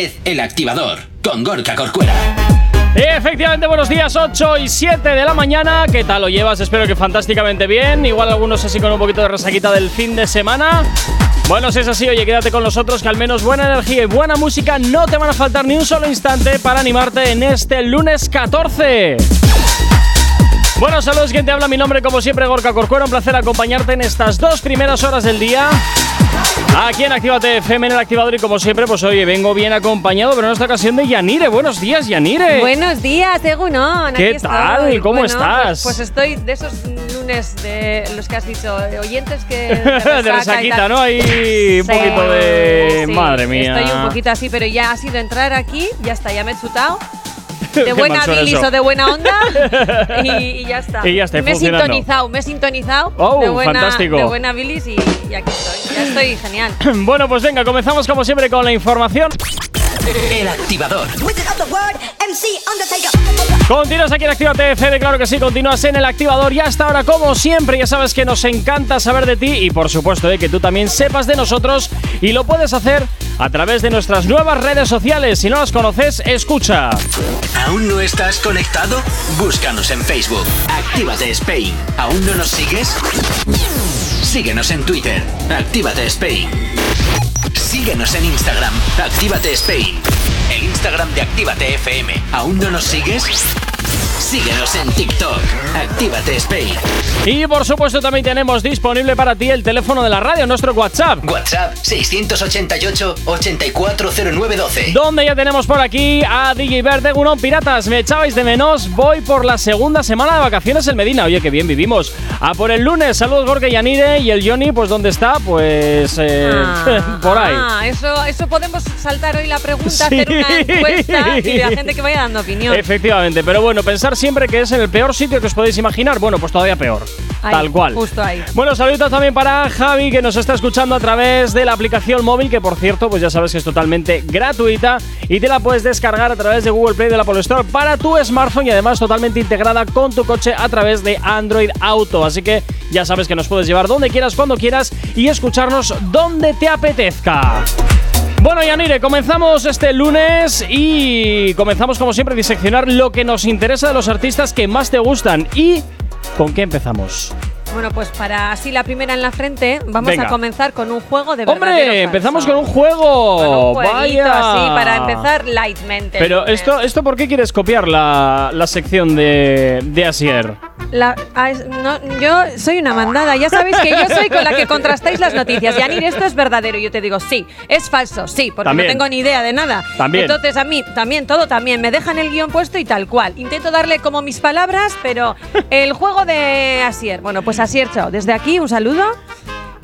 El activador con Gorka Corcuera. Efectivamente, buenos días, 8 y 7 de la mañana. ¿Qué tal lo llevas? Espero que fantásticamente bien. Igual algunos así con un poquito de resaquita del fin de semana. Bueno, si es así, oye, quédate con nosotros que al menos buena energía y buena música no te van a faltar ni un solo instante para animarte en este lunes 14. Bueno, saludos, quien te habla. Mi nombre, como siempre, Gorka Corcuera. Un placer acompañarte en estas dos primeras horas del día. Aquí en Actívate FM en el activador y como siempre, pues oye, vengo bien acompañado, pero en esta ocasión de Yanire. Buenos días, Yanire. Buenos días, Egunon. ¿Qué tal? ¿Cómo estás? Pues, pues, estoy de esos lunes de los que has dicho, oyentes que... de resaquita, ¿no? Hay un poquito de... Madre mía. Estoy un poquito así, pero ya ha sido entrar aquí, ya está, ya me he chutado de buena bilis o de buena onda y, ya está. Y ya está, Me he sintonizado, me he sintonizado oh, de, buena, fantástico. de buena bilis y, y aquí estoy. Ya estoy genial. bueno, pues venga, comenzamos como siempre con la información. El activador. Continúas aquí en Actívate FM, claro que sí, continúas en el activador y hasta ahora, como siempre, ya sabes que nos encanta saber de ti y por supuesto de que tú también sepas de nosotros y lo puedes hacer a través de nuestras nuevas redes sociales. Si no las conoces, escucha. ¿Aún no estás conectado? Búscanos en Facebook. Actívate Spain. ¿Aún no nos sigues? Síguenos en Twitter. Actívate Spain. Síguenos en Instagram. Actívate Spain. El Instagram de Actívate FM. ¿Aún no nos sigues? Síguenos en TikTok. Actívate Spain. Y por supuesto también tenemos disponible para ti el teléfono de la radio, nuestro WhatsApp. WhatsApp 688-840912. Donde ya tenemos por aquí a DJ Verde, uno piratas. Me echabais de menos. Voy por la segunda semana de vacaciones en Medina. Oye, qué bien vivimos. A por el lunes. Saludos, Borges Yanire. Y el Johnny, pues ¿dónde está? Pues eh, Ah, por ahí. Ah, eso, eso podemos saltar hoy la pregunta, hacer una encuesta y la gente que vaya dando opinión. Efectivamente, pero bueno, pensar siempre que es en el peor sitio que os podéis imaginar. Bueno, pues todavía peor. Ahí, Tal cual. justo ahí. Bueno, saludos también para Javi que nos está escuchando a través de la aplicación móvil, que por cierto, pues ya sabes que es totalmente gratuita y te la puedes descargar a través de Google Play de la Apple Store para tu smartphone y además totalmente integrada con tu coche a través de Android Auto. Así que ya sabes que nos puedes llevar donde quieras, cuando quieras y escucharnos donde te apetezca. Bueno, Yanire, comenzamos este lunes y comenzamos como siempre a diseccionar lo que nos interesa de los artistas que más te gustan. ¿Y con qué empezamos? Bueno, pues para así la primera en la frente, vamos Venga. a comenzar con un juego de ¡Hombre! Empezamos con un juego. Con un jueguito ¡Vaya! así, para empezar lightmente. Pero esto, esto ¿por qué quieres copiar la, la sección de, de Asier? La- ah, es- no, yo soy una mandada, ya sabéis que yo soy con la que contrastáis las noticias. Yanir, esto es verdadero. Yo te digo, sí, es falso, sí, porque También. no tengo ni idea de nada. También. Entonces a mí, también, todo también. Me dejan el guion puesto y tal cual. Intento darle como mis palabras, pero el juego de Asier. Bueno, pues Asier, chao. Desde aquí, un saludo.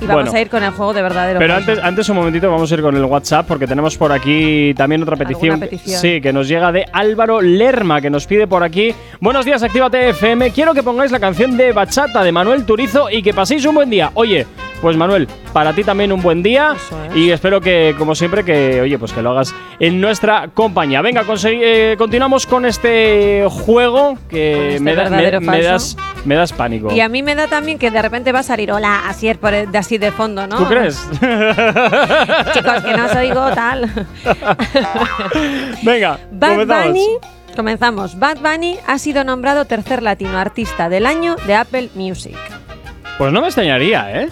Y vamos Bueno. a ir con el juego de verdadero. Pero antes, antes un momentito vamos a ir con el WhatsApp porque tenemos por aquí también otra petición. petición? Sí, que nos llega de Álvaro Lerma, que nos pide por aquí. Buenos días, Actívate FM. Quiero que pongáis la canción de Bachata de Manuel Turizo y que paséis un buen día. Oye, pues Manuel, para ti también un buen día es. y espero que, como siempre, que oye, pues que lo hagas en nuestra compañía. Venga, eh, continuamos con este juego que este me, da- me- me das, me das pánico. Y a mí me da también que de repente va a salir, hola, Asier, por de así de fondo, ¿no? ¿Tú crees? Chicos, que no os oigo tal. Venga, Bad comenzamos. Bunny, comenzamos. Bad Bunny ha sido nombrado tercer latino artista del año de Apple Music. Pues no me extrañaría, ¿eh?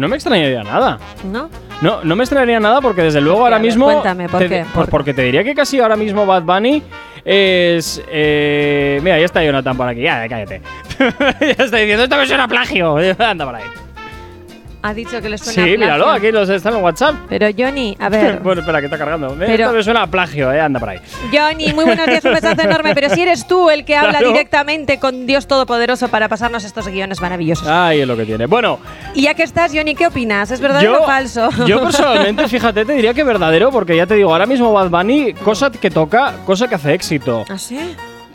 No me extrañaría nada. ¿No? No, no me extrañaría nada porque desde luego ahora mismo. cuéntame, ¿por te- qué? Pues ¿Por porque te diría que casi ahora mismo Bad Bunny es. eh, mira, ya está Jonathan por aquí. Ya, cállate. ya está diciendo, esto me suena a plagio. Anda por ahí. Ha dicho que le suena Sí, a plagio. míralo, aquí los está en el WhatsApp. Pero Johnny, a ver. bueno, espera, que está cargando. Pero- Esto me suena a plagio, eh. Anda por ahí. Johnny, muy buenos días, un besazo enorme. Pero si eres tú el que habla Claro. directamente con Dios Todopoderoso para pasarnos estos guiones maravillosos. Ahí es lo que tiene. Bueno, Y ya que estás, Johnny, ¿qué opinas? ¿Es verdadero o falso? Yo personalmente, fíjate, te diría que verdadero, porque ya te digo, ahora mismo Bad Bunny, cosa que toca, cosa que hace éxito. ¿Ah, sí?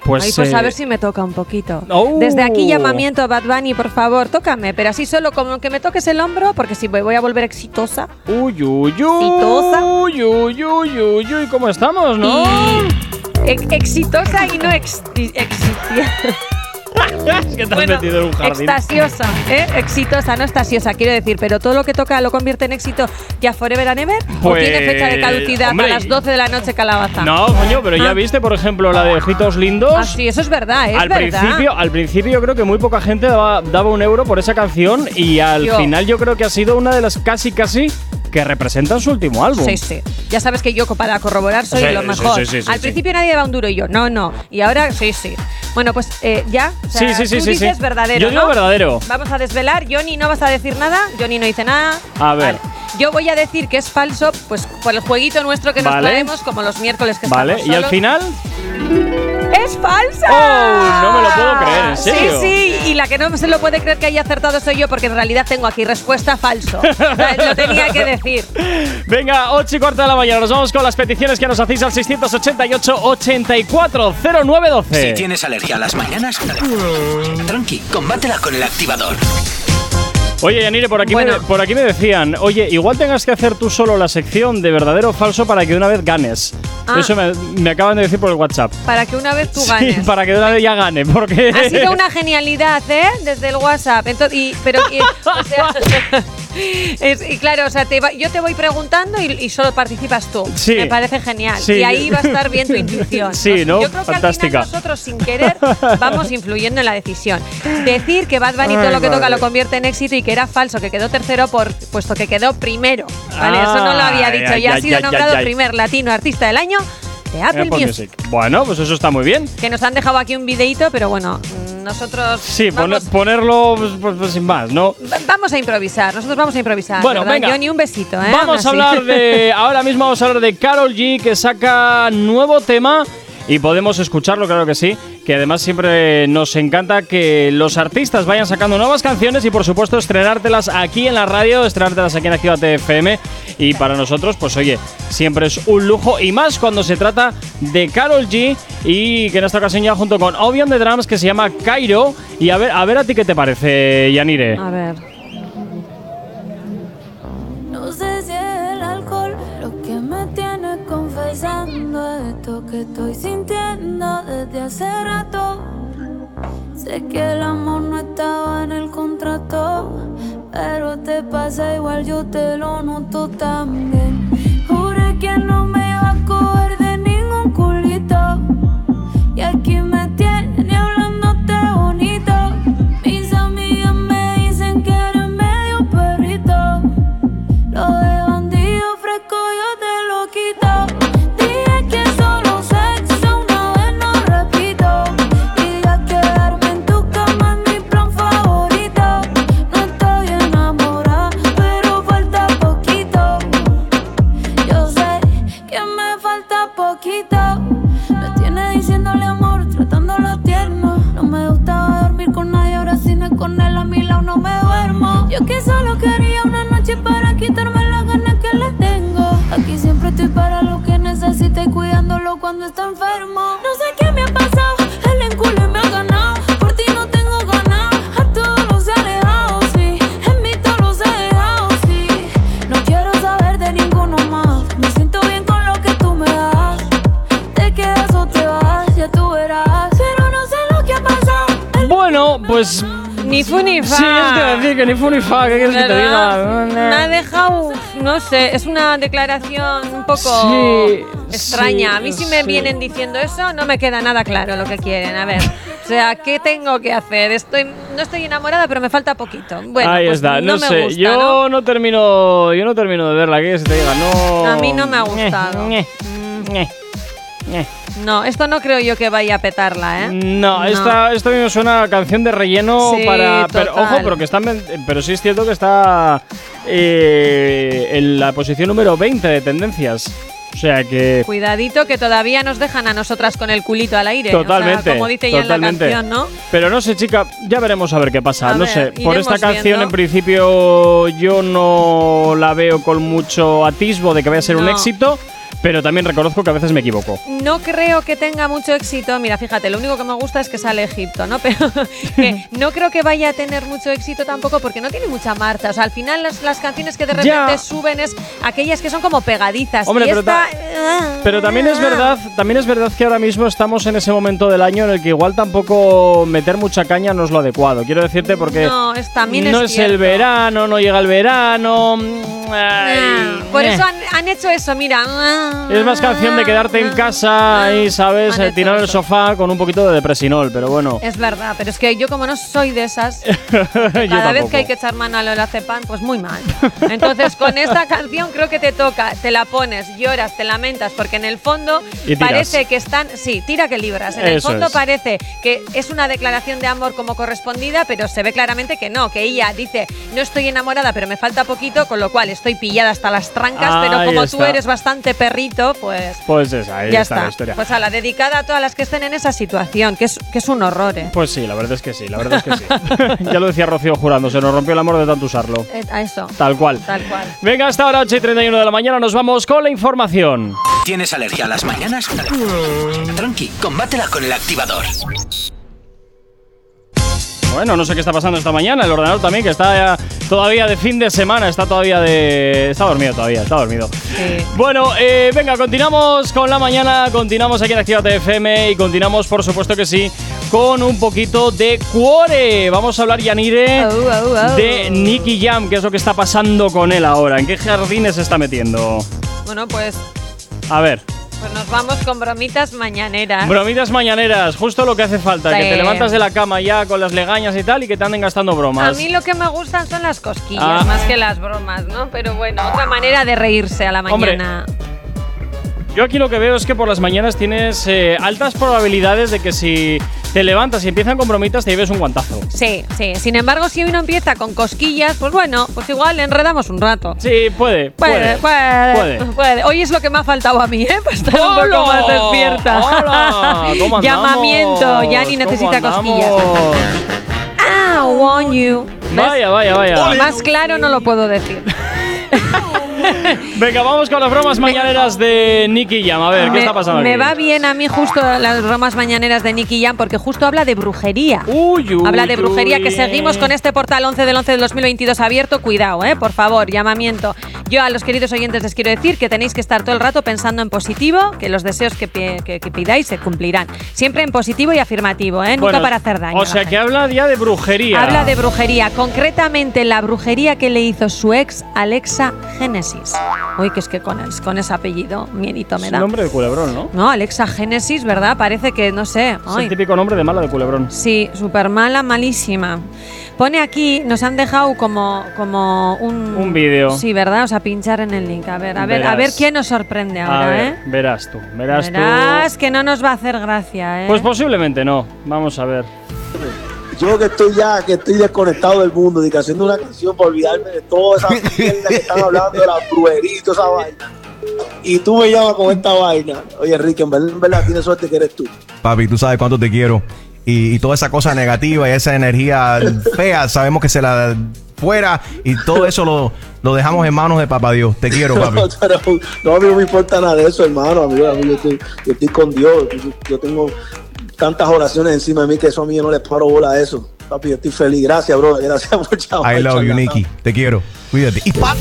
Pues, Ay, pues a eh, ver si me toca un poquito. Oh. Desde aquí llamamiento a Bad Bunny, por favor, tócame, pero así solo como que me toques el hombro, porque si voy a volver exitosa. Uy, uy, uy. Exitosa. Uy, uy, uy, uy, uy. ¿Cómo estamos, no? Y ex- exitosa y no ex- es que te has metido en un jardín. extasiosa, ¿eh? Exitosa, no extasiosa, quiero decir, pero todo lo que toca lo convierte en éxito ya forever and ever. ¿O Pues, tiene fecha de caducidad hombre, a las 12 de la noche calabaza? No, coño, pero ya Ah. viste, por ejemplo, la de Ojitos Lindos. Ah, sí, eso es verdad, es al verdad. principio, al principio yo creo que muy poca gente daba, daba un euro por esa canción y al Yo. final yo creo que ha sido una de las casi casi que representan su último álbum. Sí, sí. Ya sabes que yo para corroborar soy Sí, lo mejor. sí, sí, sí, Al principio nadie daba un duro y yo, no, no. Y ahora sí, sí. Bueno, pues eh, ya. O sea, Sí, sí, sí, tú sí, dices sí. verdadero. Yo digo ¿no? verdadero. Vamos a desvelar. Johnny, no vas a decir nada. Johnny no dice nada. A ver. Yo voy a decir que es falso, pues por el jueguito nuestro que nos Vale. traemos, como los miércoles que Vale, estamos y al final, ¡Es falsa! Oh, no me lo puedo creer, ¿en serio? Sí, sí, y la que no se lo puede creer que haya acertado soy yo, porque en realidad tengo aquí respuesta falso. Sea, lo tenía que decir. venga, 8 y cuarta de la mañana, nos vamos con las peticiones que nos hacéis al 688-840912. Si tienes alergia a las mañanas, tranqui, combátela con el activador. Oye, Yanire, por aquí, Bueno. me, por aquí me decían, oye, igual tengas que hacer tú solo la sección de verdadero o falso para que una vez ganes. Ah. Eso me, me acaban de decir por el WhatsApp. Para que una vez tú Sí, ganes. para que una vez ya gane, porque... Ha sido una genialidad, ¿eh? Desde el WhatsApp. Entonces, y, pero, y- o sea, es- y claro, o sea, te va- yo te voy preguntando y, y solo participas tú. Sí. Me parece genial. Sí. Y ahí va a estar bien tu intuición. Sí, ¿no? Yo creo que Fantástica. al final nosotros, sin querer, vamos influyendo en la decisión. Decir que Bad Bunny todo lo que toca lo convierte en éxito y que era falso, que quedó tercero por puesto que quedó primero. ¿Vale? Eso no lo había Ay, dicho. Ya ha sido nombrado primer latino artista del año de Apple, Apple Music. Music. Bueno, pues eso está muy bien. Que nos han dejado aquí un videito, pero bueno, nosotros Sí, vamos, ponerlo pues, pues, pues, sin más, ¿no? va- vamos a improvisar. Nosotros vamos a improvisar. Bueno, ¿verdad? venga. Johnny, un besito, ¿eh? Vamos a hablar de. Ahora mismo vamos a hablar de Carol G, que saca nuevo tema. Y podemos escucharlo, claro que sí. Que además siempre nos encanta que los artistas vayan sacando nuevas canciones y, por supuesto, estrenártelas aquí en la radio, estrenártelas aquí en Activa FM. Y para nosotros, pues oye, siempre es un lujo. Y más cuando se trata de Carol G. Y que en esta ocasión ya junto con Obion de Drums, que se llama Cairo. Y a ver, a ver a ti qué te parece, Yanire. A ver. Que estoy sintiendo desde hace rato. Sé que el amor no estaba en el contrato, pero te pasa igual, yo te lo noto también. Juré que no me iba a coger de decir que ni fu ni fa, ¿qué quieres que te diga? Me ha dejado, no sé, es una declaración un poco Sí, extraña. sí, a mí si me sí. vienen diciendo eso, no me queda nada claro lo que quieren. A ver, o sea, ¿qué tengo que hacer? Estoy, no estoy enamorada, pero me falta poquito. Bueno, Ahí pues está, no, no, me sé, gusta, yo ¿no? ¿no? termino, yo no termino de verla, ¿qué quieres que te diga? No. A mí no me ha gustado. Ñe. No, esto no creo yo que vaya a petarla, ¿eh? No, Esta, esto me suena a canción de relleno Sí, para. Pero, total. ojo, pero que está. Pero sí es cierto que está eh, en la posición número 20 de tendencias. O sea que. Cuidadito que todavía nos dejan a nosotras con el culito al aire. Totalmente. O sea, como dice ya totalmente. en la canción, ¿no? Pero no sé, chica, ya veremos a ver qué pasa. A no ver, sé, por esta canción viendo. en principio yo no la veo con mucho atisbo de que vaya a ser un No. éxito. Pero también reconozco que a veces me equivoco. No creo que tenga mucho éxito. Mira, fíjate, lo único que me gusta es que sale Egipto, ¿no? Pero que no creo que vaya a tener mucho éxito tampoco porque no tiene mucha marcha. O sea, al final las, las canciones que de repente Ya. suben es aquellas que son como pegadizas. Hombre, y pero esta, Pero también es verdad, también es verdad que ahora mismo estamos en ese momento del año en el que igual tampoco meter mucha caña no es lo adecuado. Quiero decirte porque No, es, también no es, es, el verano, no llega el verano. mm, ay, Ah, Por eh. eso han, han hecho eso, mira. Es más canción de quedarte en casa y, ¿sabes? Tirar el sofá con un poquito de depresinol, pero bueno. Es verdad, pero es que yo como no soy de esas, cada vez que hay que echar mano al lorazepam, pues muy mal. Entonces con esta canción creo que te toca, te la pones, lloras, te lamentas, porque en el fondo parece que están, sí, tira que libras. En el Eso fondo es. parece que es una declaración de amor como correspondida, pero se ve claramente que no, que ella dice, no estoy enamorada, pero me falta poquito, con lo cual estoy pillada hasta las trancas, pero como tú eres bastante perrito, pues... Pues esa, ahí ya está, está. la historia. Pues a la dedicada a todas las que estén en esa situación, que es, que es un horror, ¿eh? Pues sí, la verdad es que sí, la verdad es que sí. ya lo decía Rocío jurando, se nos rompió el amor de tanto usarlo. Eh, A eso. Tal cual. Tal cual. Venga, hasta ahora 8 y 31 de la mañana nos vamos con la información. ¿Tienes alergia a las mañanas? Tranqui, combátela con el activador. Bueno, no sé qué está pasando esta mañana. El ordenador también, que está todavía de fin de semana, está todavía de. Está dormido todavía, está dormido. Sí. Bueno, eh, venga, continuamos con la mañana, continuamos aquí en Actívate FM y continuamos, por supuesto que sí, con un poquito de cuore. Vamos a hablar, Yanire, de Nicky Jam, qué es lo que está pasando con él ahora, en qué jardines se está metiendo. Bueno, pues, A ver, pues nos vamos con bromitas mañaneras. bromitas mañaneras, justo lo que hace falta, que te levantas de la cama ya con las legañas y tal y que te anden gastando a bromas. mí lo que me gustan son las cosquillas, Ah. más que las bromas, ¿no? Pero bueno, otra manera de reírse a la Hombre. mañana. Yo aquí lo que veo es que por las mañanas tienes eh, altas probabilidades de que si te levantas y empiezan con bromitas te lleves un guantazo. Sí, sí. Sin embargo, si uno empieza con cosquillas, pues bueno, pues igual le enredamos un rato. Sí, puede, Puede, puede. puede, puede. puede. Hoy es lo que me ha faltado a mí, ¿eh? Para estar un poco más despierta. ¡Hola! ¿Cómo andamos? Llamamiento. Yani ¿Cómo necesita cosquillas. Ah, want you. ¿Ves? Vaya, vaya, vaya. Más claro no lo puedo decir. Venga, vamos con las bromas mañaneras de Nicky Jam. A ver, ¿qué me, está pasando me va bien a mí justo las bromas mañaneras de Nicky Jam porque justo habla de brujería. Uy, uy, Habla de brujería, uy. que seguimos con este portal 11 del 11 del 2022 abierto. Cuidado, eh, por favor, llamamiento. Yo a los queridos oyentes les quiero decir que tenéis que estar todo el rato pensando en positivo, que los deseos que, pi- que- que pidáis se cumplirán. Siempre en positivo y afirmativo, ¿eh? Bueno, nunca para hacer daño. O sea que gente. habla ya de brujería. Habla de brujería, concretamente la brujería que le hizo su ex Alexa Génesis. Uy, que es que con, el- con ese apellido, miedito me Es da. un nombre de culebrón, ¿no? No, Alexa Génesis, ¿verdad? Parece que, no sé. Es el típico nombre de mala de culebrón. Sí, súper mala, malísima. Pone aquí, nos han dejado como, como un... Un vídeo. Sí, ¿verdad? O sea, pinchar en el link. A ver, a ver, a Verás. ver quién nos sorprende a ahora, ver, ¿eh? verás tú, verás, Verás tú. que no nos va a hacer gracia, ¿eh? Pues posiblemente no. Vamos a ver. Yo que estoy ya, que estoy desconectado del mundo, que haciendo una canción para olvidarme de toda esa mierda que están hablando de la brujería y toda esa vaina. Y tú me llamas con esta vaina. Oye, Enrique, en verdad, en verdad tienes suerte que eres tú. Papi, tú sabes cuánto te quiero. Y, y toda esa cosa negativa y esa energía fea, sabemos que se la fuera y todo eso lo, lo dejamos en manos de papá Dios. Te quiero, papi. Pero, no, a mí no me importa nada de eso, hermano. A mí, a mí yo, estoy, yo estoy con Dios. Yo, yo tengo tantas oraciones encima de mí que eso a mí yo no les paro bola a eso. Papi, yo estoy feliz. Gracias, bro. Gracias por llamar. I love you. Nicky. Te quiero. Cuídate. Y pa-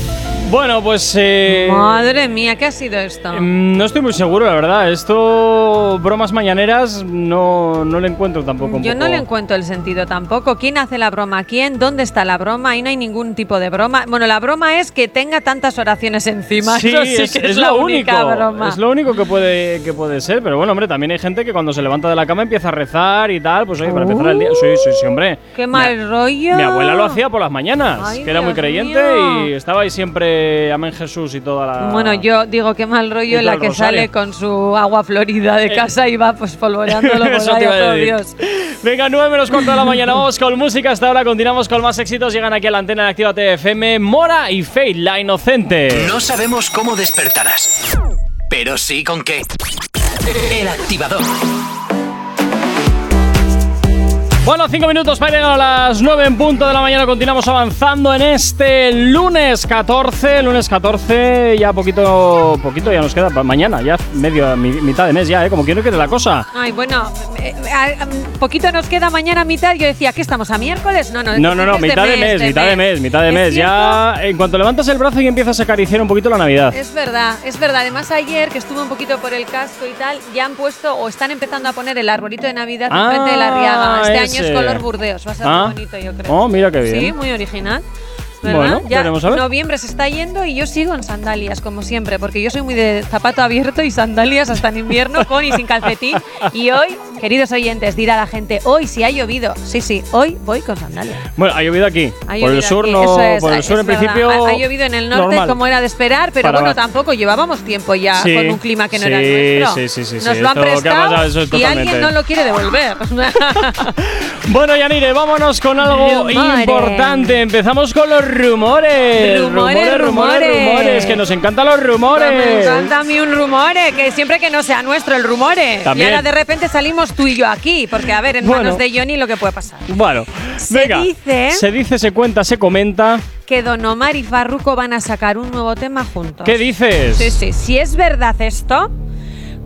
Bueno, pues. eh, Madre mía, ¿qué ha sido esto? mm, no estoy muy seguro, la verdad. Esto, bromas mañaneras, no, no le encuentro tampoco. Yo no le encuentro el sentido tampoco. ¿Quién hace la broma? ¿Quién? ¿Dónde está la broma? Ahí no hay ningún tipo de broma. Bueno, la broma es que tenga tantas oraciones encima. Sí, Eso sí es, que es, es la única broma. Es lo único que puede, que puede ser. Pero bueno, hombre, también hay gente que cuando se levanta de la cama empieza a rezar y tal. Pues oye, para empezar el día. Sí, sí, sí, hombre. Qué Mi- mal rollo. Mi abuela lo hacía por las mañanas, Ay, que era muy creyente mío. y estaba ahí siempre Amén Jesús y toda la. Bueno, yo digo qué mal rollo todo en la que rosario. sale con su agua florida de Eh. casa y va pues polvoreándolo por ahí, a decir. Dios. Venga, 9 menos cuarto de la mañana. Vamos con música. Hasta ahora continuamos con más éxitos. Llegan aquí a la antena de Activa TFM. Mora y Fate, la inocente. No sabemos cómo despertarás, pero sí con qué. El activador. Bueno, cinco minutos para llegar a las 9 en punto de la mañana. Continuamos avanzando en este lunes 14. Lunes 14, ya poquito, poquito ya nos queda para mañana, ya medio, mi- mitad de mes ya, ¿eh? Como quiero que de la cosa. Ay, bueno, eh, a- a- poquito nos queda mañana mitad. Yo decía, ¿qué estamos? ¿A miércoles? No, no, No, no, no, de mitad de mes, mitad de mes, mitad de ¿Es mes. cierto? Ya en cuanto levantas el brazo y empiezas a acariciar un poquito la Navidad. Es verdad, es verdad. Además, ayer que estuve un poquito por el casco y tal, ya han puesto o están empezando a poner el arbolito de Navidad Ah, enfrente de la riaga. Este año ese. es color burdeos, va a ser Ah. muy bonito, yo creo. Oh, mira qué bien. Sí, muy original. ¿verdad? Bueno, ya a ver. noviembre se está yendo y yo sigo en sandalias, como siempre, porque yo soy muy de zapato abierto y sandalias hasta en invierno, con y sin calcetín. Y hoy, queridos oyentes, dirá la gente, hoy si ha llovido. Sí, sí, hoy voy con sandalias. Bueno, ha llovido aquí. Ha por llovido el sur aquí, no, es, por el sur en verdad. principio. Ha, ha llovido en el norte normal. como era de esperar, pero Para bueno, tampoco llevábamos tiempo ya Sí, con un clima que no era sí, nuestro. sí, sí, sí, Nos lo han prestado es y alguien no lo quiere devolver. Bueno, Yanire, vámonos con algo Rumores. importante. Empezamos con los rumores. Rumores, rumores, rumores. rumores, que nos encantan los rumores. Me encanta a mí un rumore, que siempre que no sea nuestro el rumore. También. Y ahora de repente salimos tú y yo aquí, porque a ver, en Bueno. manos de Johnny lo que puede pasar. Bueno, Se venga. dice- Se dice, se cuenta, se comenta. Que Don Omar y Farruko van a sacar un nuevo tema juntos. ¿Qué dices? Sí, sí. Si es verdad esto,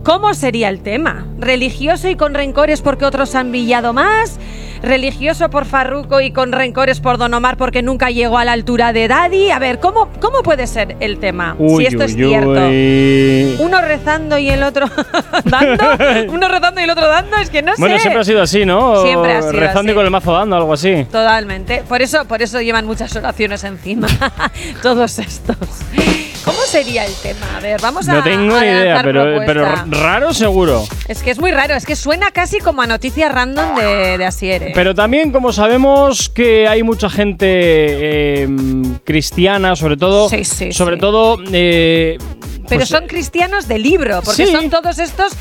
¿cómo sería el tema? ¿Religioso y con rencores porque otros han brillado más? ¿Religioso por Farruko y con rencores por Don Omar porque nunca llegó a la altura de Daddy? A ver, ¿cómo, cómo puede ser el tema? Uy, si esto es cierto. uy. Uno rezando y el otro dando. Uno rezando y el otro dando. Es que no Bueno, sé. siempre ha sido así, ¿no? Siempre ha sido Rezando así. y con el mazo dando, algo así. Totalmente. Por eso, por eso llevan muchas oraciones encima. Todos estos. ¿Cómo sería el tema? A ver, vamos a. No tengo ni idea, pero, raro seguro. Es que es muy raro, es que suena casi como a noticia random de, de Asier. ¿eh? Pero también, como sabemos que hay mucha gente eh, cristiana, sobre todo, Sí, sí, sobre sí. todo, eh, Pero pues, son cristianos de libro, porque son todos estos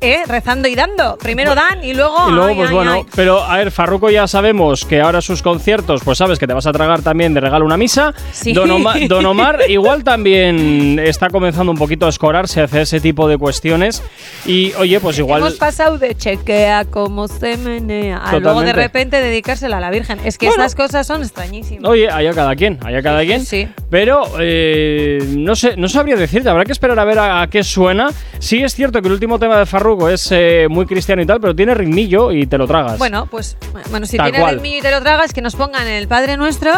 eh, rezando y dando. Primero dan y luego. Y luego, ay, pues ay, bueno, ay. pero a ver, Farruko ya sabemos que ahora sus conciertos, pues sabes que te vas a tragar también de regalo una misa. Sí. Don, Oma- Don Omar igual también está comenzando un poquito a escorarse hacia ese tipo de cuestiones. Y oye, pues igual. Hemos pasado de chequea cómo se menea a luego de repente dedicársela a la Virgen. Es que Bueno. estas cosas son extrañísimas. Oye, allá cada quien, allá cada Sí, quien. sí. Pero eh, no sé, no sabría decirte, habrá que esperar a ver a, a qué suena. Sí es cierto que el último tema de Farruko es eh, muy cristiano y tal, pero tiene ritmillo y te lo tragas. Bueno, pues bueno, si Tal tiene cual. ritmillo y te lo tragas, que nos pongan el Padre Nuestro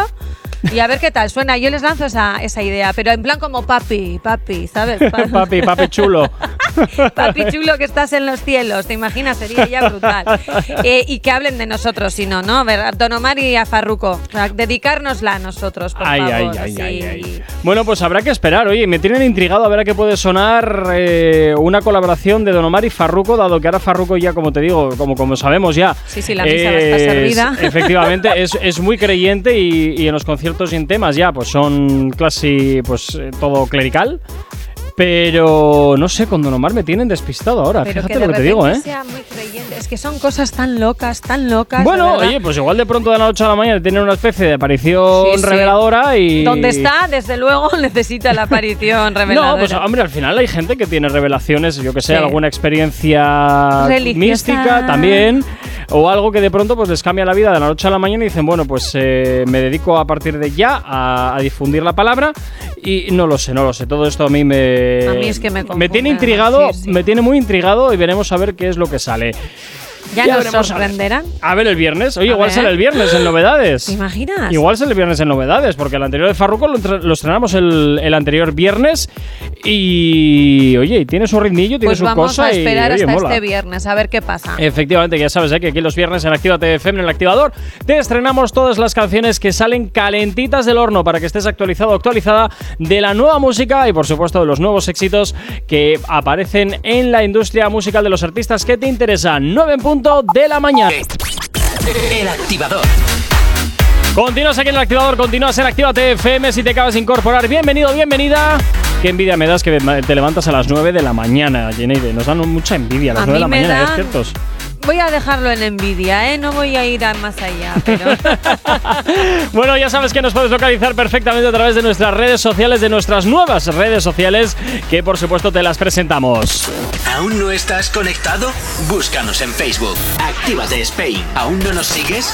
y a ver qué tal suena. Yo les lanzo esa, esa idea, pero en plan como papi, papi, ¿sabes? Pa- papi, papi chulo. papi chulo que estás en los cielos, ¿te imaginas? Sería ya brutal. Eh, y que hablen de nosotros, si no, ¿no? A ver, a Don Omar y a Farruko. O sea, dedicárnosla a nosotros, por Ay, favor. ay, ay, ay. Bueno, pues habrá que esperar. Oye, me tienen intrigado a ver a qué puede sonar eh, una colaboración de Don Omar y Farruko, dado que ahora Farruko ya, como te digo, como, como sabemos ya. Sí, sí, la misa va a estar es- servida. Efectivamente, es, es muy creyente y, y en los conciertos y en temas ya, pues son casi pues eh, todo clerical. Pero no sé, con Don Omar me tienen despistado ahora. Pero Fíjate que de lo que te digo, ¿eh? muy. Es que son cosas tan locas, tan locas. Bueno, oye, pues igual de pronto de la noche a la mañana tienen una especie de aparición Sí, sí. reveladora y. Donde está, desde luego, necesita la aparición reveladora. No, pues hombre, al final hay gente que tiene revelaciones, yo que sé, Sí. alguna experiencia Religiosa. mística también, o algo que de pronto pues les cambia la vida de la noche a la mañana y dicen, bueno, pues eh, me dedico a partir de ya a, a difundir la palabra y no lo sé, no lo sé, todo esto a mí me... A mí es que me confunde, tiene intrigado, sí, sí. me tiene muy intrigado y veremos a ver qué es lo que sale. Ya ya nos a sorprenderán. A ver el viernes, oye, A igual ver. sale el viernes en novedades. ¿Te imaginas? Igual sale el viernes en novedades, porque el anterior de Farruko lo, estrenamos el, el anterior viernes y, oye, y tiene su ritmillo, tiene Pues su vamos cosa a y, esperar oye, hasta mola. este viernes, a ver qué pasa. Efectivamente, ya sabes ¿eh? que aquí los viernes en Actívate FM en el activador te estrenamos todas las canciones que salen calentitas del horno para que estés actualizado actualizada de la nueva música y por supuesto de los nuevos éxitos que aparecen en la industria musical de los artistas que te interesan. 9 en punto de la mañana. El activador. Continúas aquí en el activador, continúas en Actívate FM si te acabas de incorporar. Bienvenido, bienvenida. Qué envidia me das que te levantas a las 9 de la mañana, Jeneide. Nos dan mucha envidia a las A 9 de la mañana, ¿es dan- cierto? voy a dejarlo en envidia, ¿eh? No voy a ir a más allá, pero. bueno, ya sabes que nos puedes localizar perfectamente a través de nuestras redes sociales, de nuestras nuevas redes sociales, que por supuesto te las presentamos. ¿Aún no estás conectado? Búscanos en Facebook. Actívate Spain. ¿Aún no nos sigues?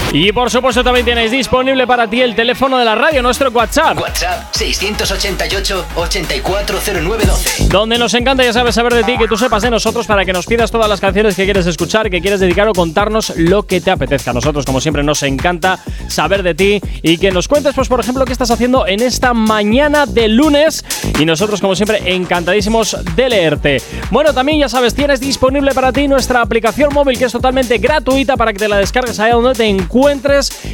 Y por supuesto también tenéis disponible para ti el teléfono de la radio, nuestro WhatsApp. WhatsApp 688-840912. Donde nos encanta, ya sabes, saber de ti, que tú sepas de nosotros para que nos pidas todas las canciones que quieres escuchar, que quieres dedicar o contarnos lo que te apetezca. A nosotros, como siempre, nos encanta saber de ti y que nos cuentes, pues, por ejemplo, qué estás haciendo en esta mañana de lunes. Y nosotros, como siempre, encantadísimos de leerte. Bueno, también, ya sabes, tienes disponible para ti nuestra aplicación móvil que es totalmente gratuita para que te la descargues allá donde te encuentres.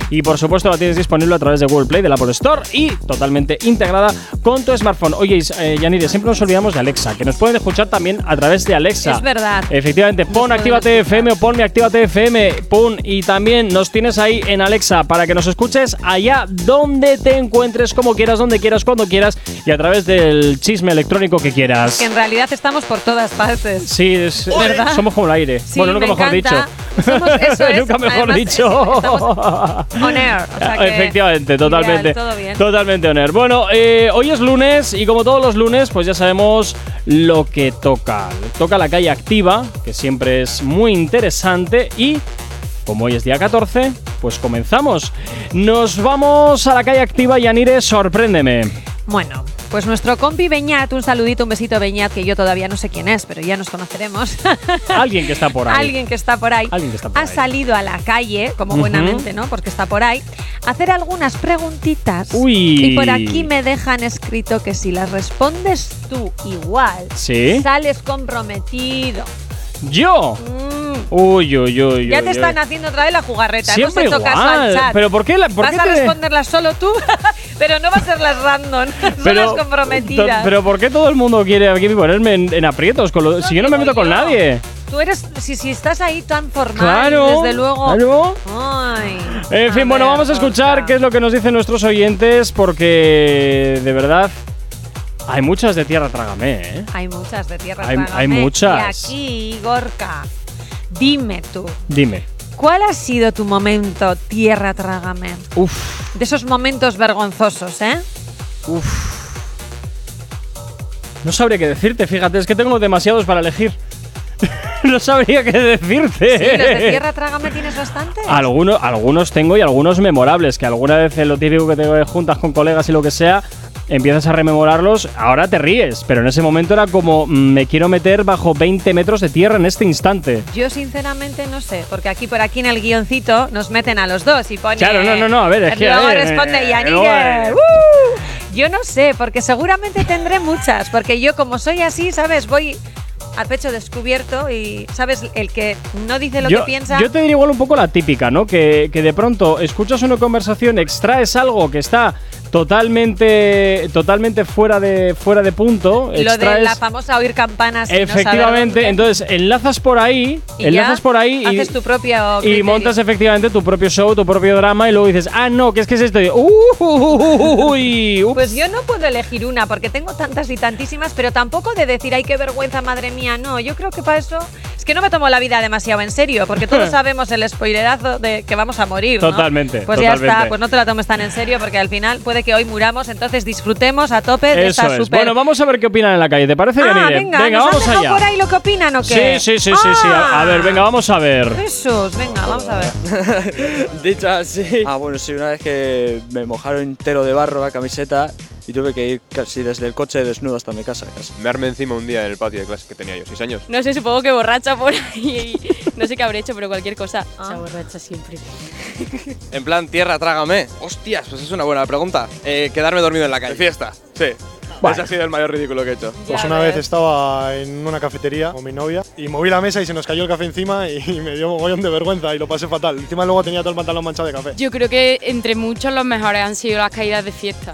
Y por supuesto, la tienes disponible a través de Google Play, de la Apple Store y totalmente integrada con tu smartphone. Oye, eh, Yanire, siempre nos olvidamos de Alexa, que nos pueden escuchar también a través de Alexa. Es verdad. Efectivamente, pon Actívate FM o ponme Actívate FM, pon y también nos tienes ahí en Alexa para que nos escuches allá donde te encuentres, como quieras, donde quieras, cuando quieras y a través del chisme electrónico que quieras. Que en realidad estamos por todas partes. Sí, es, ¿Verdad? somos como el aire. Sí, bueno, nunca me mejor dicho. encanta. Somos- eso es. nunca mejor Además, dicho. Estamos on air, o sea que Efectivamente, ideal, totalmente. todo bien. Totalmente on air. Bueno, eh, hoy es lunes y como todos los lunes, pues ya sabemos lo que toca. Toca la calle activa, que siempre es muy interesante y. Como hoy es día 14, pues comenzamos. Nos vamos a la calle activa, Yanire, sorpréndeme. Bueno, pues nuestro compi Beñat, un saludito, un besito Beñat, que yo todavía no sé quién es, pero ya nos conoceremos. Alguien que está por ahí. Alguien que está por ahí. Alguien que está por ha ahí. salido a la calle, como buenamente, ¿no? Porque está por ahí, a hacer algunas preguntitas. Uy. Y por aquí me dejan escrito que si las respondes tú igual, ¿Sí? sales comprometido. ¡Yo! Mm, Uy, uy, uy. ya uy, te uy. están haciendo otra vez la jugarreta. Siempre Hemos hecho caso al chat. Pero ¿por qué la, por Vas qué a te- responderlas solo tú, pero no va a ser las random, son las comprometidas. pero ¿por qué todo el mundo quiere aquí ponerme en, en aprietos? Con lo- si yo no me meto con yo. nadie. Tú eres, si, si estás ahí tan formal, Claro, desde luego. claro. Ay, En fin, bueno, vamos a escuchar qué es lo que nos dicen nuestros oyentes porque de verdad hay muchas de tierra trágame, ¿eh? Hay muchas de tierra. Hay- Trágame. hay muchas. Y aquí, Gorka, dime tú, Dime. ¿cuál ha sido tu momento tierra trágame? Uf, De esos momentos vergonzosos, ¿eh? uf. No sabría qué decirte, fíjate, es que tengo demasiados para elegir. no sabría qué decirte. Sí, los de tierra trágame tienes bastantes. Algunos, algunos tengo y algunos memorables, que alguna vez en lo típico que te juntas con colegas y lo que sea, empiezas a rememorarlos, ahora te ríes, pero en ese momento era como, mm, me quiero meter bajo 20 metros de tierra en este instante. Yo sinceramente no sé, porque aquí por aquí en el guioncito nos meten a los dos y pone. Claro, no, no, no, a ver, es que, Luego a responde eh, Yannick. eh, ¡uh! Yo no sé, porque seguramente tendré muchas, porque yo como soy así, ¿sabes? Voy al pecho descubierto y, ¿sabes? El que no dice lo yo, que piensa. yo te diría igual un poco la típica, ¿no? Que, que de pronto escuchas una conversación, extraes algo que está totalmente totalmente fuera de fuera de punto, lo de la famosa oír campanas. no efectivamente, entonces enlazas por ahí, Y enlazas ya por ahí y haces tu propio y montas efectivamente tu propio show, tu propio drama y luego dices, ah, no, que es que es esto. Uy. Pues yo no puedo elegir una porque tengo tantas y tantísimas, pero tampoco de decir, ay, qué vergüenza, madre mía. No, yo creo que para eso es que no me tomo la vida demasiado en serio, porque todos sabemos el spoilerazo de que vamos a morir. ¿no? Totalmente, Pues ya totalmente. está, pues no te la tomes tan en serio, porque al final puede que hoy muramos, entonces disfrutemos a tope de Eso esta es. super. Bueno, vamos a ver qué opinan en la calle. ¿Te parece, ah, Yanire? venga, ¿nos vamos han allá. por ahí lo que opinan o Sí, qué? sí, sí, sí, sí. A, a ver, venga, vamos a ver. Jesús, venga, vamos a ver. Dicho así. Ah, bueno, sí, una vez que me mojaron entero de barro la camiseta y tuve que ir casi desde el coche desnudo hasta mi casa. casi. Me armé encima un día en el patio de clase que tenía yo, 6 años. No sé, supongo que borracha por ahí. No sé qué habré hecho, pero cualquier cosa. Ah. O sea, borracha siempre. En plan, tierra, trágame. Hostias, pues es una buena pregunta. Eh, quedarme dormido en la De calle. fiesta, sí. Ese ha sido el mayor ridículo que he hecho. Pues una vez estaba en una cafetería con mi novia y moví la mesa y se nos cayó el café encima y me dio mogollón de vergüenza y lo pasé fatal. Encima luego tenía todo el pantalón manchado de café. Yo creo que entre muchos los mejores han sido las caídas de fiesta.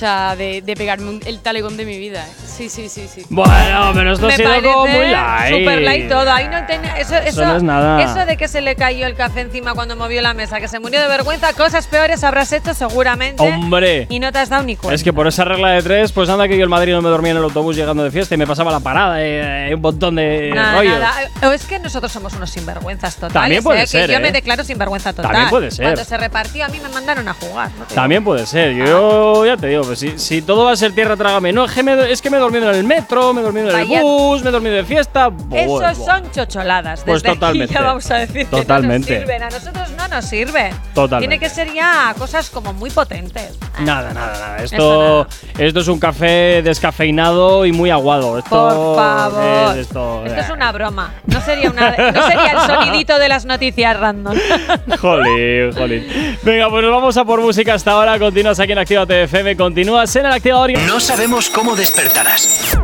De, de pegarme un- el talegón de mi vida. ¿eh? Sí, sí, sí, sí. Bueno, pero esto ha Me sido parece como muy light. super light todo. Ahí no tenía, eso, eso, no es nada. eso de que se le cayó el café encima cuando movió la mesa, que se murió de vergüenza, cosas peores habrás hecho seguramente. Hombre. Y no te has dado ni cuenta. Es que por esa regla de tres, pues anda que yo el Madrid no me dormía en el autobús llegando de fiesta y me pasaba la parada, eh, un montón de Nada, rollos. nada. O es que nosotros somos unos sinvergüenzas totales. También puede ¿eh? ser, Que yo ¿eh? me declaro sinvergüenza total. También puede ser. Cuando se repartió, a mí me mandaron a jugar. no También puede ser. Yo ya te digo, pues si, si todo va a ser tierra, trágame. No, es que me, es que me he dormido en el metro, me he dormido en el Vaya- bus, me he dormido de fiesta. Esos Buah, buah. son chocholadas. Pues Desde aquí totalmente. ya vamos a decir Totalmente. que no nos sirven. A nosotros no nos sirven. Totalmente. Tiene que ser ya cosas como muy potentes. Nada, nada, nada. Esto, esto es un café descafeinado y muy aguado. Esto Por favor. es esto, Esto es una broma. No sería, una, no sería el sonidito de las noticias random. Jolín, jolín. Venga, pues nos vamos a por música hasta ahora. Continúas aquí en Actívate FM. Continúas en el activador. No sabemos cómo despertarás,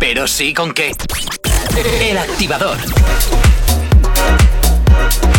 pero sí con qué. El activador.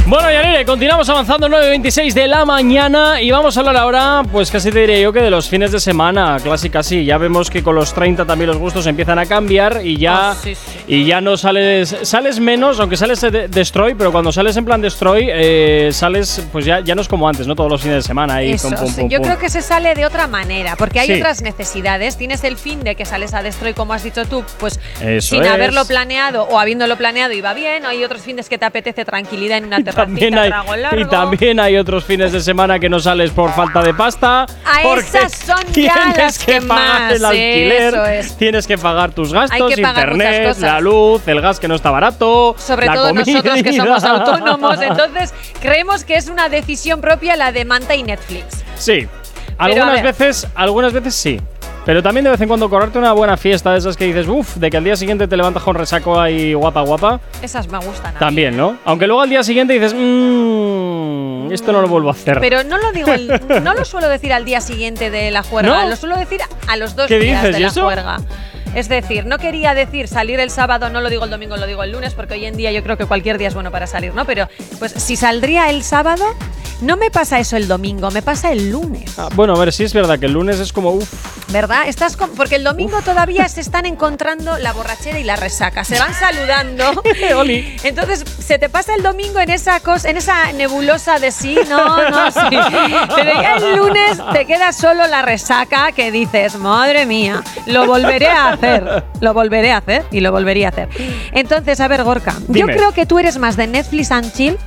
Bueno, Yanire, continuamos avanzando 9.26 de la mañana y vamos a hablar ahora, pues casi te diría yo que de los fines de semana, clásica sí. Ya vemos que con los 30 también los gustos empiezan a cambiar y ya, Ah, sí, sí. y ya no sales, sales menos, aunque sales de Destroy, pero cuando sales en plan Destroy, eh, sales, pues ya, ya no es como antes, ¿no? Todos los fines de semana ahí. Eso, pum, pum, pum, yo creo que se sale de otra manera, porque hay Sí. otras necesidades. Tienes el fin de que sales a Destroy, como has dicho tú, pues Eso sin es. haberlo planeado o habiéndolo planeado y va bien. Hay otros fines que te apetece tranquilidad en una También hay, y también hay otros fines de semana que no sales por falta de pasta. A porque esas son ya tienes las que, que pagar más, el alquiler, eso es. tienes que pagar tus gastos, internet, la luz, el gas que no está barato. Sobre la todo nosotros que comida. somos autónomos, entonces creemos que es una decisión propia la de Manta y Netflix. Sí. Algunas veces, algunas veces sí. Pero también de vez en cuando correrte una buena fiesta de esas que dices, uff, de que al día siguiente te levantas con resaco ahí guapa, guapa. Esas me gustan. a. También, ¿no? Aunque luego al día siguiente dices, mmm, esto no lo vuelvo a hacer. Pero no lo digo, el- no lo suelo decir al día siguiente de la juerga, ¿No? lo suelo decir a los dos ¿Qué días dices? de ¿Y la eso? juerga. Es decir, no quería decir salir el sábado, no lo digo el domingo, lo digo el lunes, porque hoy en día yo creo que cualquier día es bueno para salir, ¿no? Pero pues si saldría el sábado, no me pasa eso el domingo, me pasa el lunes. Ah, bueno, a ver, sí es verdad que el lunes es como, uff, ¿Verdad? Estás con- porque el domingo todavía se están encontrando la borrachera y la resaca. Se van saludando. Oli. Entonces, se te pasa el domingo en esa cosa, en esa nebulosa de sí, no, no, sí. Pero ya el lunes te queda solo la resaca que dices, madre mía, lo volveré a hacer. Lo volveré a hacer y lo volvería a hacer. Entonces, a ver, Gorka, Dime. yo creo que tú eres más de Netflix and chill.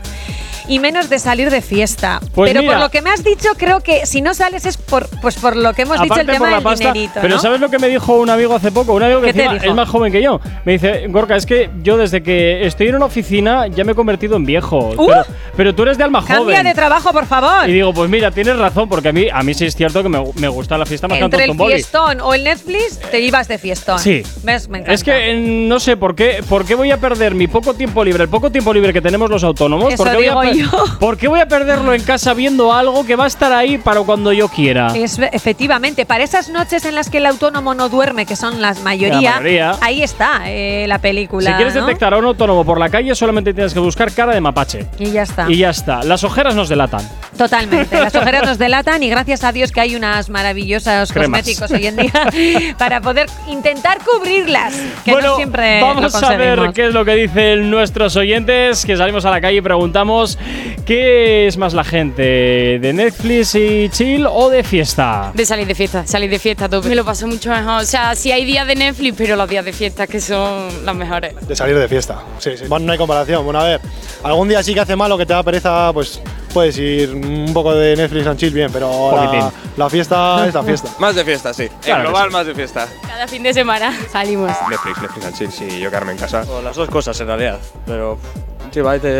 Y menos de salir de fiesta. Pues Pero mira. por lo que me has dicho, creo que si no sales es por, pues por lo que hemos dicho el tema del pasta. dinerito. pero. ¿sabes lo que me dijo un amigo hace poco? Un amigo que es más joven que yo. Me dice, Gorka, es que yo desde que estoy en una oficina ya me he convertido en viejo. ¡Uh! Pero, pero tú eres de alma Cambia joven. de trabajo, por favor. y digo, pues mira, tienes razón, porque a mí, a mí sí es cierto que me, me gusta la fiesta más Entre el tonto boli. fiestón o el Netflix, te ibas de fiestón. Sí. ¿Ves? Me encanta. Es que eh, no sé por qué, por qué voy a perder mi poco tiempo libre, el poco tiempo libre que tenemos los autónomos. Eso ¿por qué, voy a yo. ¿Por qué voy a perderlo en casa viendo algo que va a estar ahí para cuando yo quiera? Es, efectivamente, para esas noches en las que el autónomo no duerme, que son las mayoría, La mayoría. ahí está eh, la película. Si quieres ¿no? detectar a un autónomo por la calle, solamente tienes que buscar cara de mapache. Y ya está. Y ya está. Las ojeras nos delatan. Totalmente. Las ojeras nos delatan y gracias a Dios que hay unas maravillosos Cremas. cosméticos hoy en día para poder intentar cubrirlas. Que bueno, no siempre vamos lo a ver qué es lo que dicen nuestros oyentes, que salimos a la calle y preguntamos qué es más la gente, de Netflix y chill o de fiesta. De salir de fiesta, salir de fiesta, tope. Me lo paso mucho mejor. O sea, sí hay días de Netflix, pero los días de fiesta que son los mejores. De salir de fiesta. Sí, sí. Bueno, no hay comparación. Bueno, a ver, algún día sí que hace malo que te da pereza, pues puedes ir un poco de Netflix and chill bien, pero la, la fiesta es la fiesta. Más de fiesta, sí. Claro en global, sí. más de fiesta. Cada fin de semana salimos. Netflix, Netflix and chill, sí, yo quedarme en casa. O las dos cosas en realidad. Pero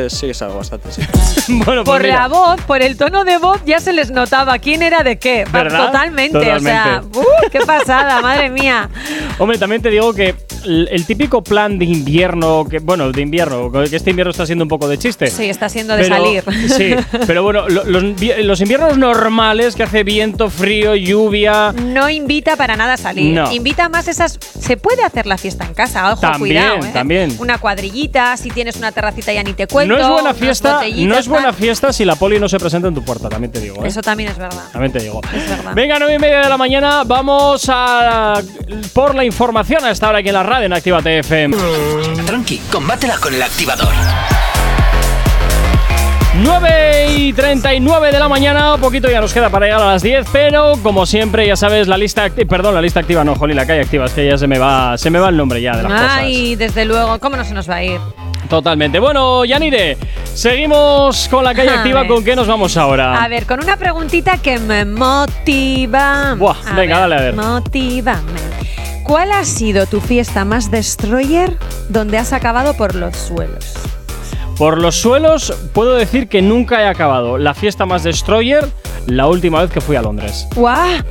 sí que salgo bastante, sí. bueno, pues Por mira. la voz, por el tono de voz, ya se les notaba quién era de qué. ¿Verdad? Totalmente, O sea, Totalmente. ¡uh! ¡Qué pasada, madre mía! Hombre, también te digo que el, típico plan de invierno, que bueno, de invierno, que este invierno está siendo un poco de chiste. Sí, está siendo de Pero- salir. Sí, pero bueno, lo- los, vi- los inviernos normales que hace viento, frío, lluvia. No invita para nada a salir. No. Invita más esas. Se puede hacer la fiesta en casa, ojo, También, cuidado. ¿eh? también. Una cuadrillita, si tienes una terracita ya ni te cuento. no es buena fiesta, no es buena fiesta si la poli no se presenta en tu puerta, también te digo. ¿eh? Eso también es verdad. También te digo. Es verdad. Venga, nueve y media de la mañana, vamos a por la información a esta hora aquí en la radio en Actívate FM. Tranqui, combátela con el activador. 9 y 39 de la mañana, poquito ya nos queda para llegar a las 10, pero como siempre, ya sabes, la lista activa, perdón, la lista activa, no, Jolly, la calle activa, es que ya se me va, se me va el nombre ya de las cosas. Ay, desde luego, ¿cómo no se nos va a ir? Totalmente. Bueno, Yanire, seguimos con la calle A activa, ver. ¿con qué nos vamos ahora? A ver, con una preguntita que me motiva. Buah, venga, dale, a ver. Motívame. ¿Cuál ha sido tu fiesta más destroyer donde has acabado por los suelos? Por los suelos, puedo decir que nunca he acabado la fiesta más destroyer la última vez que fui a Londres. ¡Guau!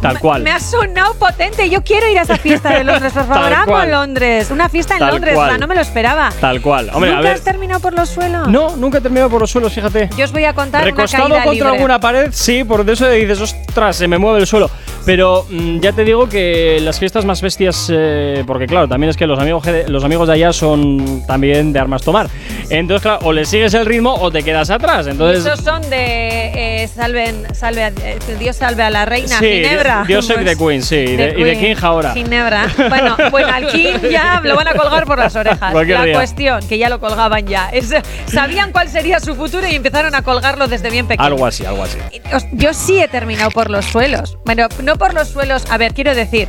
Tal cual. Me ha sonado potente. Yo quiero ir a esa fiesta de Londres, por favor. Amo cual. Londres. Una fiesta en Tal Londres, cual. o sea, no me lo esperaba. Tal cual. Hombre, a ¿Nunca ver. has terminado por los suelos? No, nunca he terminado por los suelos, fíjate. Yo os voy a contar Recostado una caída contra libre. alguna pared, sí, por eso dices, ostras, se me mueve el suelo. Pero mm, ya te digo que las fiestas más bestias, eh, porque claro, también es que los amigos, de- los amigos de allá son también de armas tomar. Entonces, claro, o le sigues el ritmo o te quedas atrás. Entonces, Esos son de eh, salven, salve, a- eh, Dios salve a la reina, sí, Ginebra. Dios save Pues, the Queen, sí, y de, y de King ahora. Ginebra. Bueno, bueno, al King ya lo van a colgar por las orejas. Cualquier la día. cuestión, que ya lo colgaban ya. es- sabían cuál sería su futuro y empezaron a colgarlo desde bien pequeño. Algo así, algo así. Yo sí he terminado por los suelos. Bueno, no por los suelos, a ver, quiero decir,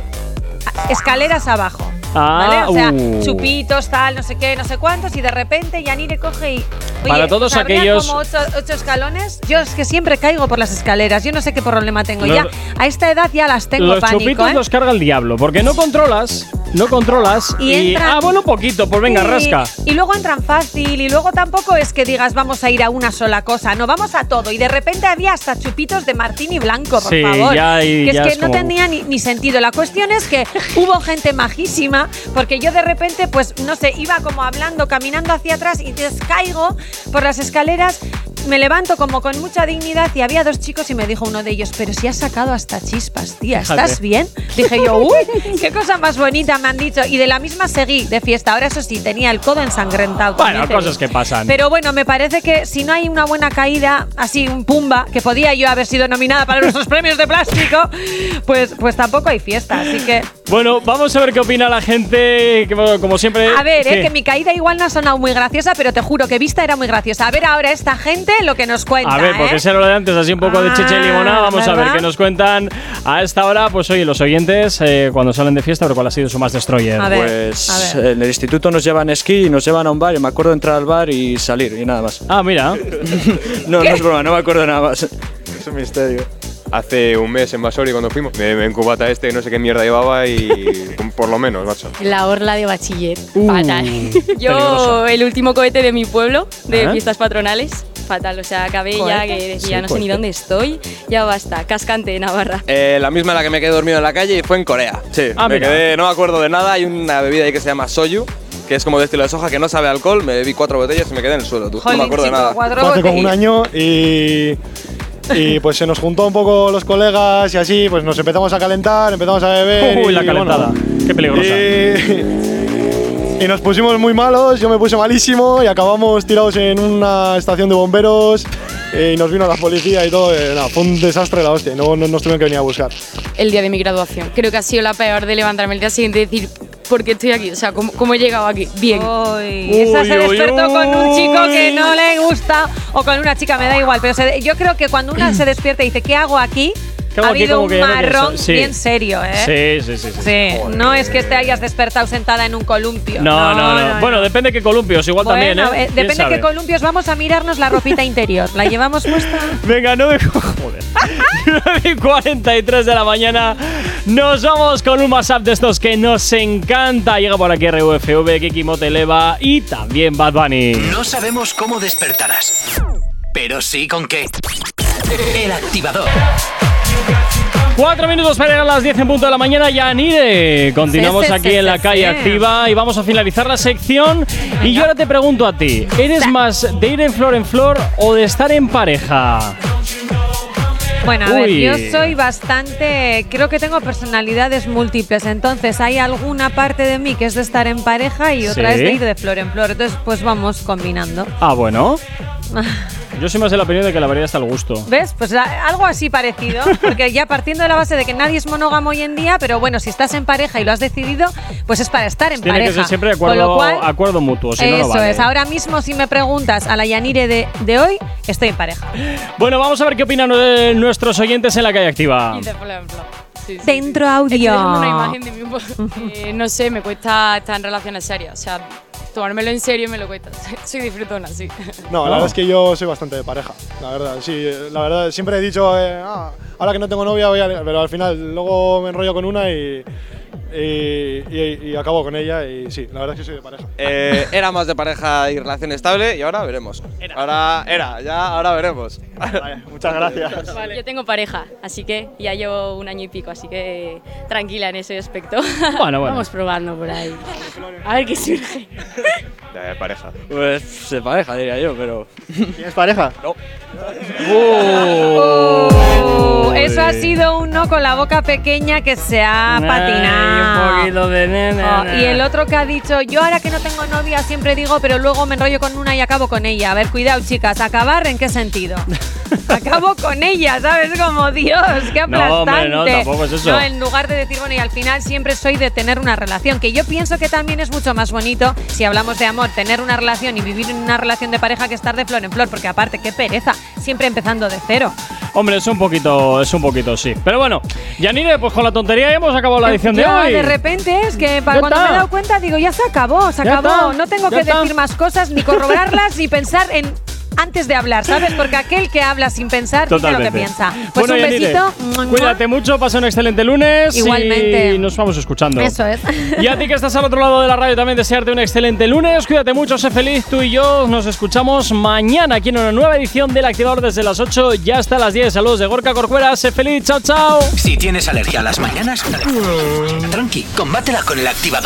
escaleras abajo. Ah, ¿Vale? O sea, uh. chupitos, tal, no sé qué, no sé cuántos, y de repente Yanire coge y. Oye, Para todos aquellos- como ocho, ocho escalones. Yo es que siempre caigo por las escaleras. Yo no sé qué problema tengo. Los- ya a esta edad ya las tengo los pánico. chupitos ¿eh? los carga el diablo, porque no controlas, no controlas. Y Y, entran- ah, bueno, poquito, pues venga, Sí, rasca. Y luego entran fácil y luego tampoco es que digas vamos a ir a una sola cosa, no, vamos a todo. Y de repente había hasta chupitos de martini blanco, por Sí, favor. ya, y que ya es que es no como- tenía ni, ni sentido. La cuestión es que hubo gente majísima, porque yo de repente, pues no sé, iba como hablando, caminando hacia atrás y entonces caigo por las escaleras. Me levanto como con mucha dignidad y había dos chicos y me dijo uno de ellos, pero si has sacado hasta chispas, tía, ¿estás Fíjate. bien? Dije yo, uy, qué cosa más bonita me han dicho. Y de la misma seguí de fiesta. Ahora eso sí, tenía el codo ensangrentado. Bueno, cosas que pasan. Pero bueno, me parece que si no hay una buena caída, así un pumba, que podía yo haber sido nominada para nuestros premios de plástico, pues, pues tampoco hay fiesta. Así que, Bueno, vamos a ver qué opina la gente, que, bueno, como siempre. a ver, eh, que mi caída igual no ha sonado muy graciosa, pero te juro que vista era muy graciosa. A ver ahora esta gente lo que nos cuenta. A ver, porque ¿eh? ese era lo de antes, así un poco de chicha y limonada. Vamos a ver ¿verdad? qué nos cuentan a esta hora. Pues oye, los oyentes, eh, cuando salen de fiesta, pero cuál ha sido su más destroyer. A ver, Pues a ver. en el instituto nos llevan esquí y nos llevan a un bar y me acuerdo de entrar al bar y salir y nada más. Ah, mira. No, no es broma, no me acuerdo nada más. Es un misterio. Hace un mes en Basori cuando fuimos, me, encubata este, no sé qué mierda llevaba y por lo menos, macho. La orla de bachiller. Uh, fatal. Yo, peligroso. el último cohete de mi pueblo, de Ajá. fiestas patronales, fatal. O sea, acabé ya ¿Cohete? que decía, Sí, no sé ni dónde estoy. Ya basta. Cascante, Navarra. Eh, la misma en la que me quedé dormido en la calle y fue en Corea. Sí, Ah, me mira. quedé, no me acuerdo de nada. Hay una bebida ahí que se llama soyu, que es como de estilo de soja, que no sabe alcohol. Me bebí cuatro botellas y me quedé en el suelo, tú. no me acuerdo de nada. cuatro hace como un año y, y pues se nos juntó un poco los colegas y así, pues nos empezamos a calentar, empezamos a beber. Uy, y, la calentada. bueno, Qué peligrosa. Y, y nos pusimos muy malos, yo me puse malísimo y acabamos tirados en una estación de bomberos y nos vino la policía y todo. y nada, fue un desastre la hostia, no, no nos tuvieron que venir a buscar. El día de mi graduación. Creo que ha sido la peor de levantarme el día siguiente y decir, ¿por qué estoy aquí? O sea, ¿cómo, cómo he llegado aquí? Bien. Uy, esa se Uy, uy, despertó con un chico que no le gusta o con una chica, me da igual. Pero se- yo creo que cuando una se despierta y dice, ¿qué hago aquí? ¿Qué Ha habido Como un no marrón sí. bien serio, ¿eh? Sí, sí, sí. sí. Sí, no es que te hayas despertado sentada en un columpio. No, no, no, Bueno, depende de qué columpios, igual también, ¿eh? ¿Quién depende de qué columpios. Vamos a mirarnos la ropita interior. ¿La llevamos puesta? Venga, 9, joder. 9 y 43 de la mañana. Nos vamos con un WhatsApp de estos que nos encanta. Llega por aquí RUFV, Kiki Moteleva y también Bad Bunny. No sabemos cómo despertarás, pero sí con qué. El activador. Cuatro minutos para llegar a las 10 en punto de la mañana. Yanire, continuamos Sí, sí, aquí sí, en la calle activa y vamos a finalizar la sección. Y yo ahora te pregunto a ti: ¿eres más de ir en flor en flor o de estar en pareja? Bueno, a ver, yo soy bastante. Creo que tengo personalidades múltiples. Entonces, hay alguna parte de mí que es de estar en pareja y otra Sí. es de ir de flor en flor. Entonces, pues vamos combinando. Ah, bueno. Yo soy más de la opinión de que la variedad está al gusto. ¿Ves? Pues algo así parecido. Porque ya partiendo de la base de que nadie es monógamo hoy en día, pero bueno, si estás en pareja y lo has decidido, pues es para estar en Tiene pareja. que ser siempre Con acuerdo, lo cual, acuerdo mutuo, si no, no eso vale. es. Ahora mismo, si me preguntas a la Yanire de, de hoy, estoy en pareja. Bueno, vamos a ver qué opinan eh, nuestros oyentes en la calle activa. Sí, sí. Dentro Estoy audio. dejando una imagen de mí un poco. Eh, no sé, me cuesta estar en relaciones serias. O sea, tomármelo en serio me lo cuesta. Soy disfrutona, sí. No, la verdad es que yo soy bastante de pareja, la verdad. Sí, la verdad, siempre he dicho, eh, ah, ahora que no tengo novia, voy a. Pero al final, luego me enrollo con una y. Y, y- y acabo con ella y sí, la verdad es que soy de pareja. Eh, era más de pareja y relación estable y ahora veremos. Ahora era, ya ahora veremos. muchas gracias. Yo tengo pareja, así que ya llevo un año y pico, así que tranquila en ese aspecto. Bueno, bueno. Vamos probando por ahí. A ver qué surge. De pareja. Pues de pareja, diría yo, pero. ¿Tienes pareja? No. Sido uno con la boca pequeña que se ha Ay, patinado. un poquito de nena. Oh, y el otro que ha dicho, yo ahora que no tengo novia siempre digo, pero luego me enrollo con una y acabo con ella. A ver, cuidado chicas, ¿acabar en qué sentido? acabo con ella, ¿sabes? Como Dios, qué No, aplastante. hombre, no, tampoco es eso. No, en lugar de decir, bueno, y al final siempre soy de tener una relación, que yo pienso que también es mucho más bonito, si hablamos de amor, tener una relación y vivir en una relación de pareja que estar de flor en flor, porque aparte, qué pereza, siempre empezando de cero. Hombre, es un poquito, es un poquito, sí. Pero bueno, Yanire, pues con la tontería ya hemos acabado la edición de hoy. de repente es que para cuando está. me he dado cuenta digo, ya se acabó, se Ya acabó. está, No tengo ya que está. decir más cosas, ni corroborarlas, ni pensar en antes de hablar, ¿sabes? Porque aquel que habla sin pensar dice lo que Totalmente. piensa. Pues bueno, un Yanire, besito. mua. Cuídate mucho, pasa un excelente lunes. Igualmente. Y nos vamos escuchando. Eso es. Y a ti que estás al otro lado de la radio también desearte un excelente lunes. Cuídate mucho, sé feliz. Tú y yo nos escuchamos mañana aquí en una nueva edición del Activador desde las 8 ya hasta las 10. Saludos de Gorka Corcuera. Sé feliz. Chao, chao. Si tienes alergia a las mañanas, tranqui, combátela con el activador.